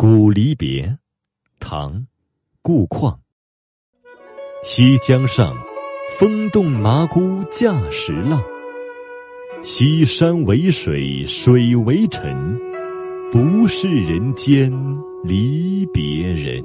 古离别，唐顾况西江上风动麻姑架石浪，西山为水，水为尘，不是人间离别人。